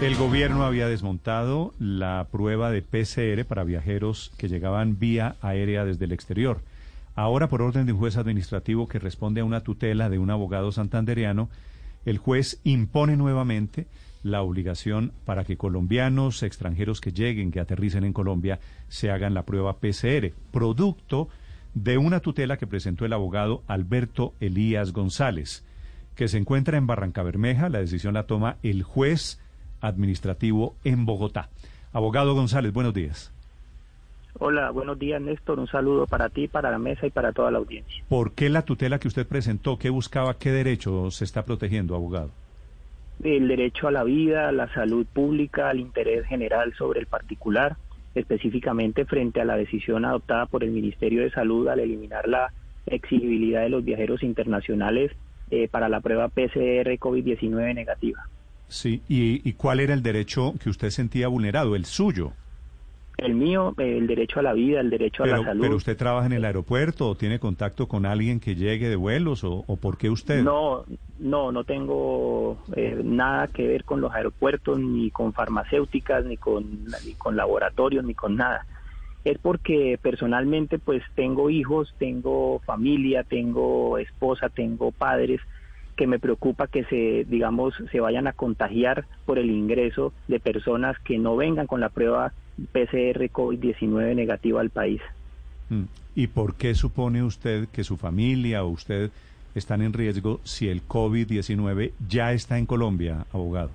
El gobierno había desmontado la prueba de PCR para viajeros que llegaban vía aérea desde el exterior. Ahora, por orden de un juez administrativo que responde a una tutela de un abogado santandereano, el juez impone nuevamente la obligación para que colombianos, extranjeros que lleguen, que aterricen en Colombia, se hagan la prueba PCR, producto de una tutela que presentó el abogado Alberto Elías González, que se encuentra en Barranca Bermeja. La decisión la toma el juez administrativo en Bogotá. Abogado González, buenos días. Hola, buenos días Néstor, un saludo para ti, para la mesa y para toda la audiencia. ¿Por qué la tutela que usted presentó? ¿Qué buscaba? ¿Qué derecho se está protegiendo, abogado? El derecho a la vida, a la salud pública, al interés general sobre el particular, específicamente frente a la decisión adoptada por el Ministerio de Salud al eliminar la exigibilidad de los viajeros internacionales eh, para la prueba PCR COVID-19 negativa. Sí, ¿Y, ¿y cuál era el derecho que usted sentía vulnerado, el suyo? El mío, el derecho a la vida, el derecho a la salud. ¿Pero usted trabaja en el aeropuerto o tiene contacto con alguien que llegue de vuelos o, o por qué usted? No, no, no tengo eh, nada que ver con los aeropuertos, ni con farmacéuticas, ni con, ni con laboratorios, ni con nada. Es porque personalmente pues tengo hijos, tengo familia, tengo esposa, tengo padres que me preocupa que se, digamos, se vayan a contagiar por el ingreso de personas que no vengan con la prueba PCR COVID-19 negativa al país. ¿Y por qué supone usted que su familia o usted están en riesgo si el COVID-19 ya está en Colombia, abogado?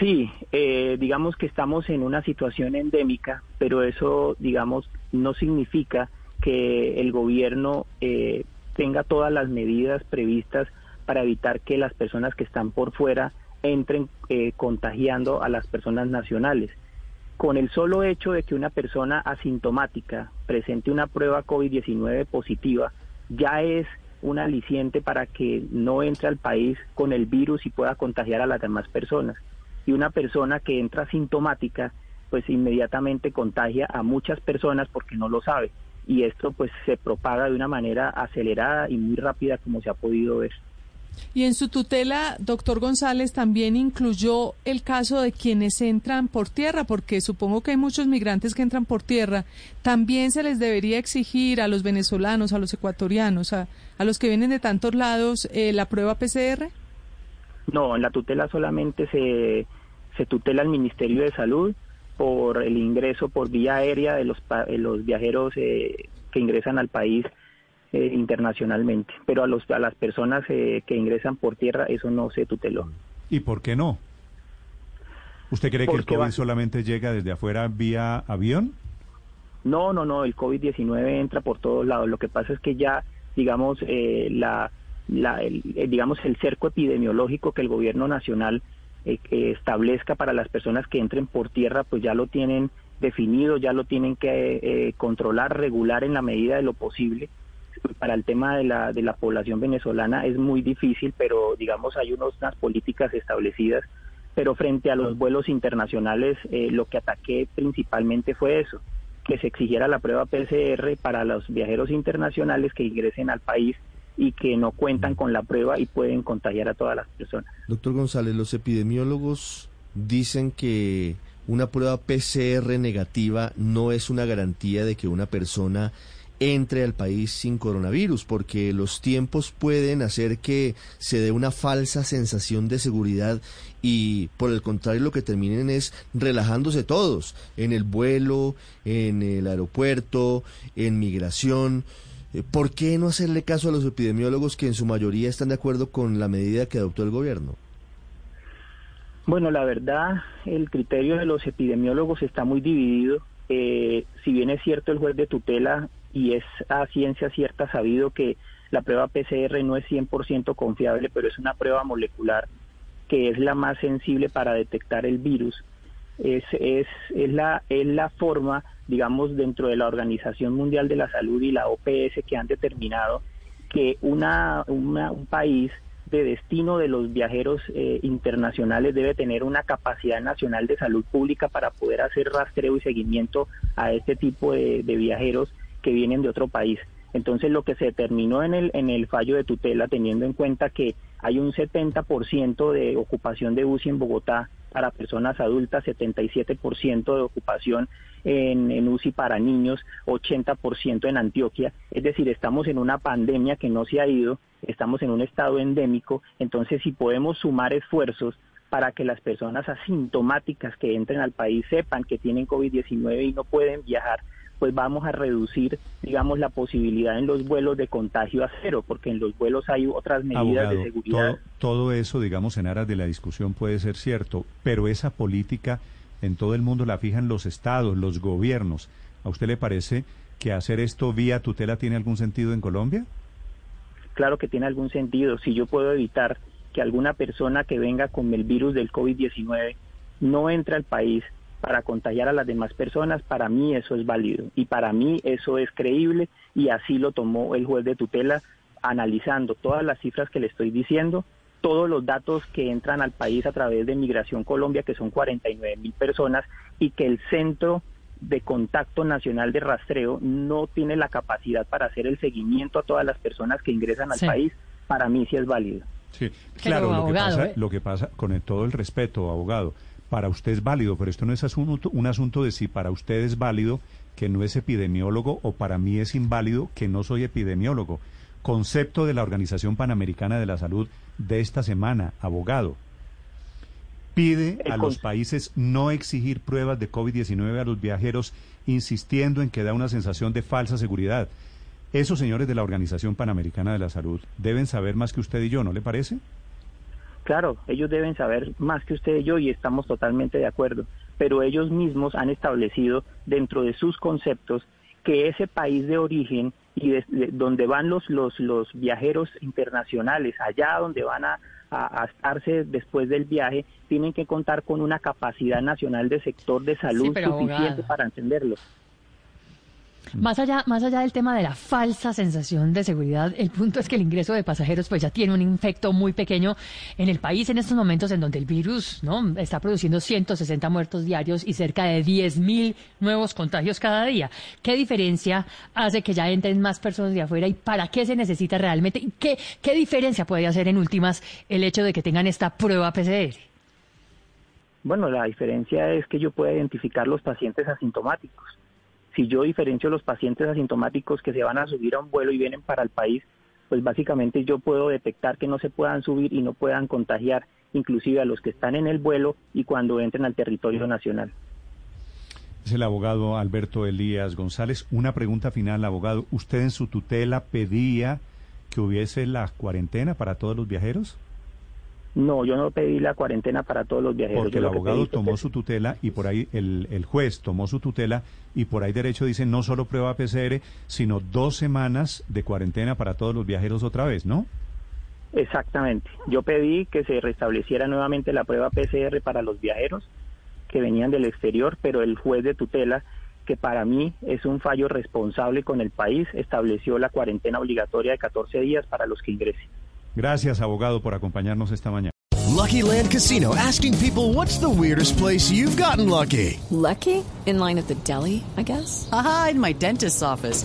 Sí, eh, digamos que estamos en una situación endémica, pero eso, digamos, no significa que el gobierno eh, tenga todas las medidas previstas para evitar que las personas que están por fuera entren eh, contagiando a las personas nacionales. Con el solo hecho de que una persona asintomática presente una prueba COVID-19 positiva, ya es un aliciente para que no entre al país con el virus y pueda contagiar a las demás personas. Y una persona que entra asintomática, pues inmediatamente contagia a muchas personas porque no lo sabe. Y esto pues se propaga de una manera acelerada y muy rápida como se ha podido ver. Y en su tutela, doctor González, también incluyó el caso de quienes entran por tierra, porque supongo que hay muchos migrantes que entran por tierra. También se les debería exigir a los venezolanos, a los ecuatorianos, a, a los que vienen de tantos lados, eh, la prueba PCR. No, en la tutela solamente se, se tutela al Ministerio de Salud por el ingreso por vía aérea de los, los viajeros eh, que ingresan al país eh, internacionalmente, pero a, los, a las personas eh, que ingresan por tierra eso no se tuteló. ¿Y por qué no? ¿Usted cree que el COVID va... solamente llega desde afuera vía avión? No, no, no, el COVID-19 entra por todos lados. Lo que pasa es que ya, digamos, eh, la, la, el, digamos, el cerco epidemiológico que el gobierno nacional eh, establezca para las personas que entren por tierra, pues ya lo tienen definido, ya lo tienen que eh, controlar, regular en la medida de lo posible para el tema de la, de la población venezolana es muy difícil, pero digamos hay unos, unas políticas establecidas, pero frente a los vuelos internacionales eh, lo que ataqué principalmente fue eso, que se exigiera la prueba PCR para los viajeros internacionales que ingresen al país y que no cuentan con la prueba y pueden contagiar a todas las personas. Doctor González, los epidemiólogos dicen que una prueba PCR negativa no es una garantía de que una persona entre al país sin coronavirus, porque los tiempos pueden hacer que se dé una falsa sensación de seguridad y por el contrario lo que terminen es relajándose todos, en el vuelo, en el aeropuerto, en migración. ¿Por qué no hacerle caso a los epidemiólogos que en su mayoría están de acuerdo con la medida que adoptó el gobierno? Bueno, la verdad, el criterio de los epidemiólogos está muy dividido. Eh, si bien es cierto el juez de tutela y es a ciencia cierta sabido que la prueba PCR no es 100% confiable, pero es una prueba molecular. que es la más sensible para detectar el virus. Es, es, es, la, es la forma, digamos, dentro de la Organización Mundial de la Salud y la OPS que han determinado que una, una un país de destino de los viajeros eh, internacionales debe tener una capacidad nacional de salud pública para poder hacer rastreo y seguimiento a este tipo de, de viajeros que vienen de otro país. Entonces, lo que se determinó en el, en el fallo de tutela, teniendo en cuenta que hay un 70% de ocupación de UCI en Bogotá para personas adultas, 77% de ocupación en, en, UCI para niños, 80% en Antioquia. Es decir, estamos en una pandemia que no se ha ido, estamos en un estado endémico, entonces si podemos sumar esfuerzos para que las personas asintomáticas que entren al país sepan que tienen COVID-19 y no pueden viajar, pues vamos a reducir, digamos, la posibilidad en los vuelos de contagio a cero, porque en los vuelos hay otras medidas Abogado, de seguridad. Todo, todo eso, digamos, en aras de la discusión puede ser cierto, pero esa política en todo el mundo la fijan los estados, los gobiernos. ¿A usted le parece que hacer esto vía tutela tiene algún sentido en Colombia? Claro que tiene algún sentido. Si yo puedo evitar que alguna persona que venga con el virus del COVID-19 no entre al país para contagiar a las demás personas, para mí eso es válido y para mí eso es creíble y así lo tomó el juez de tutela analizando todas las cifras que le estoy diciendo, todos los datos que entran al país a través de Migración Colombia, que son 49 mil personas, y que el Centro de Contacto Nacional de Rastreo no tiene la capacidad para hacer el seguimiento a todas las personas que ingresan al Sí. país, para mí sí es válido. Sí, claro, lo, que pasa, ¿eh? lo que pasa, con el- todo el respeto, abogado, para usted es válido, pero esto no es asunto, un asunto de si para usted es válido que no es epidemiólogo o para mí es inválido que no soy epidemiólogo. Concepto de la Organización Panamericana de la Salud de esta semana, abogado. Pide a los países no exigir pruebas de COVID-19 a los viajeros, insistiendo en que da una sensación de falsa seguridad. Esos señores de la Organización Panamericana de la Salud deben saber más que usted y yo, ¿no le parece? Claro, ellos deben saber más que usted y yo y estamos totalmente de acuerdo, pero ellos mismos han establecido dentro de sus conceptos que ese país de origen y de- de- donde van los, los, los viajeros internacionales, allá donde van a, a, a estarse después del viaje, tienen que contar con una capacidad nacional de sector de salud suficiente abogado. para entenderlo. Más allá, más allá del tema de la falsa sensación de seguridad, el punto es que el ingreso de pasajeros pues ya tiene un efecto muy pequeño en el país en estos momentos en donde el virus no está produciendo 160 muertos diarios y cerca de 10.000 nuevos contagios cada día. ¿Qué diferencia hace que ya entren más personas de afuera y para qué se necesita realmente? ¿Y qué, qué diferencia puede hacer en últimas el hecho de que tengan esta prueba PCR? Bueno, la diferencia es que yo pueda identificar los pacientes asintomáticos. Si yo diferencio los pacientes asintomáticos que se van a subir a un vuelo y vienen para el país, pues básicamente yo puedo detectar que no se puedan subir y no puedan contagiar inclusive a los que están en el vuelo y cuando entren al territorio nacional. Es el abogado Alberto Elías González. Una pregunta final, abogado. ¿Usted en su tutela pedía que hubiese la cuarentena para todos los viajeros? No, yo no pedí la cuarentena para todos los viajeros. Porque el abogado tomó que- su tutela y por ahí el, el juez tomó su tutela y por ahí derecho dice no solo prueba PCR, sino dos semanas de cuarentena para todos los viajeros otra vez, ¿no? Exactamente. Yo pedí que se restableciera nuevamente la prueba PCR para los viajeros que venían del exterior, pero el juez de tutela, que para mí es un fallo responsable con el país, estableció la cuarentena obligatoria de 14 días para los que ingresen. Gracias, abogado, por acompañarnos esta mañana. Lucky Land Casino asking people what's the weirdest place you've gotten lucky? Lucky? In line at the deli, I guess? Aha, in my dentist's office.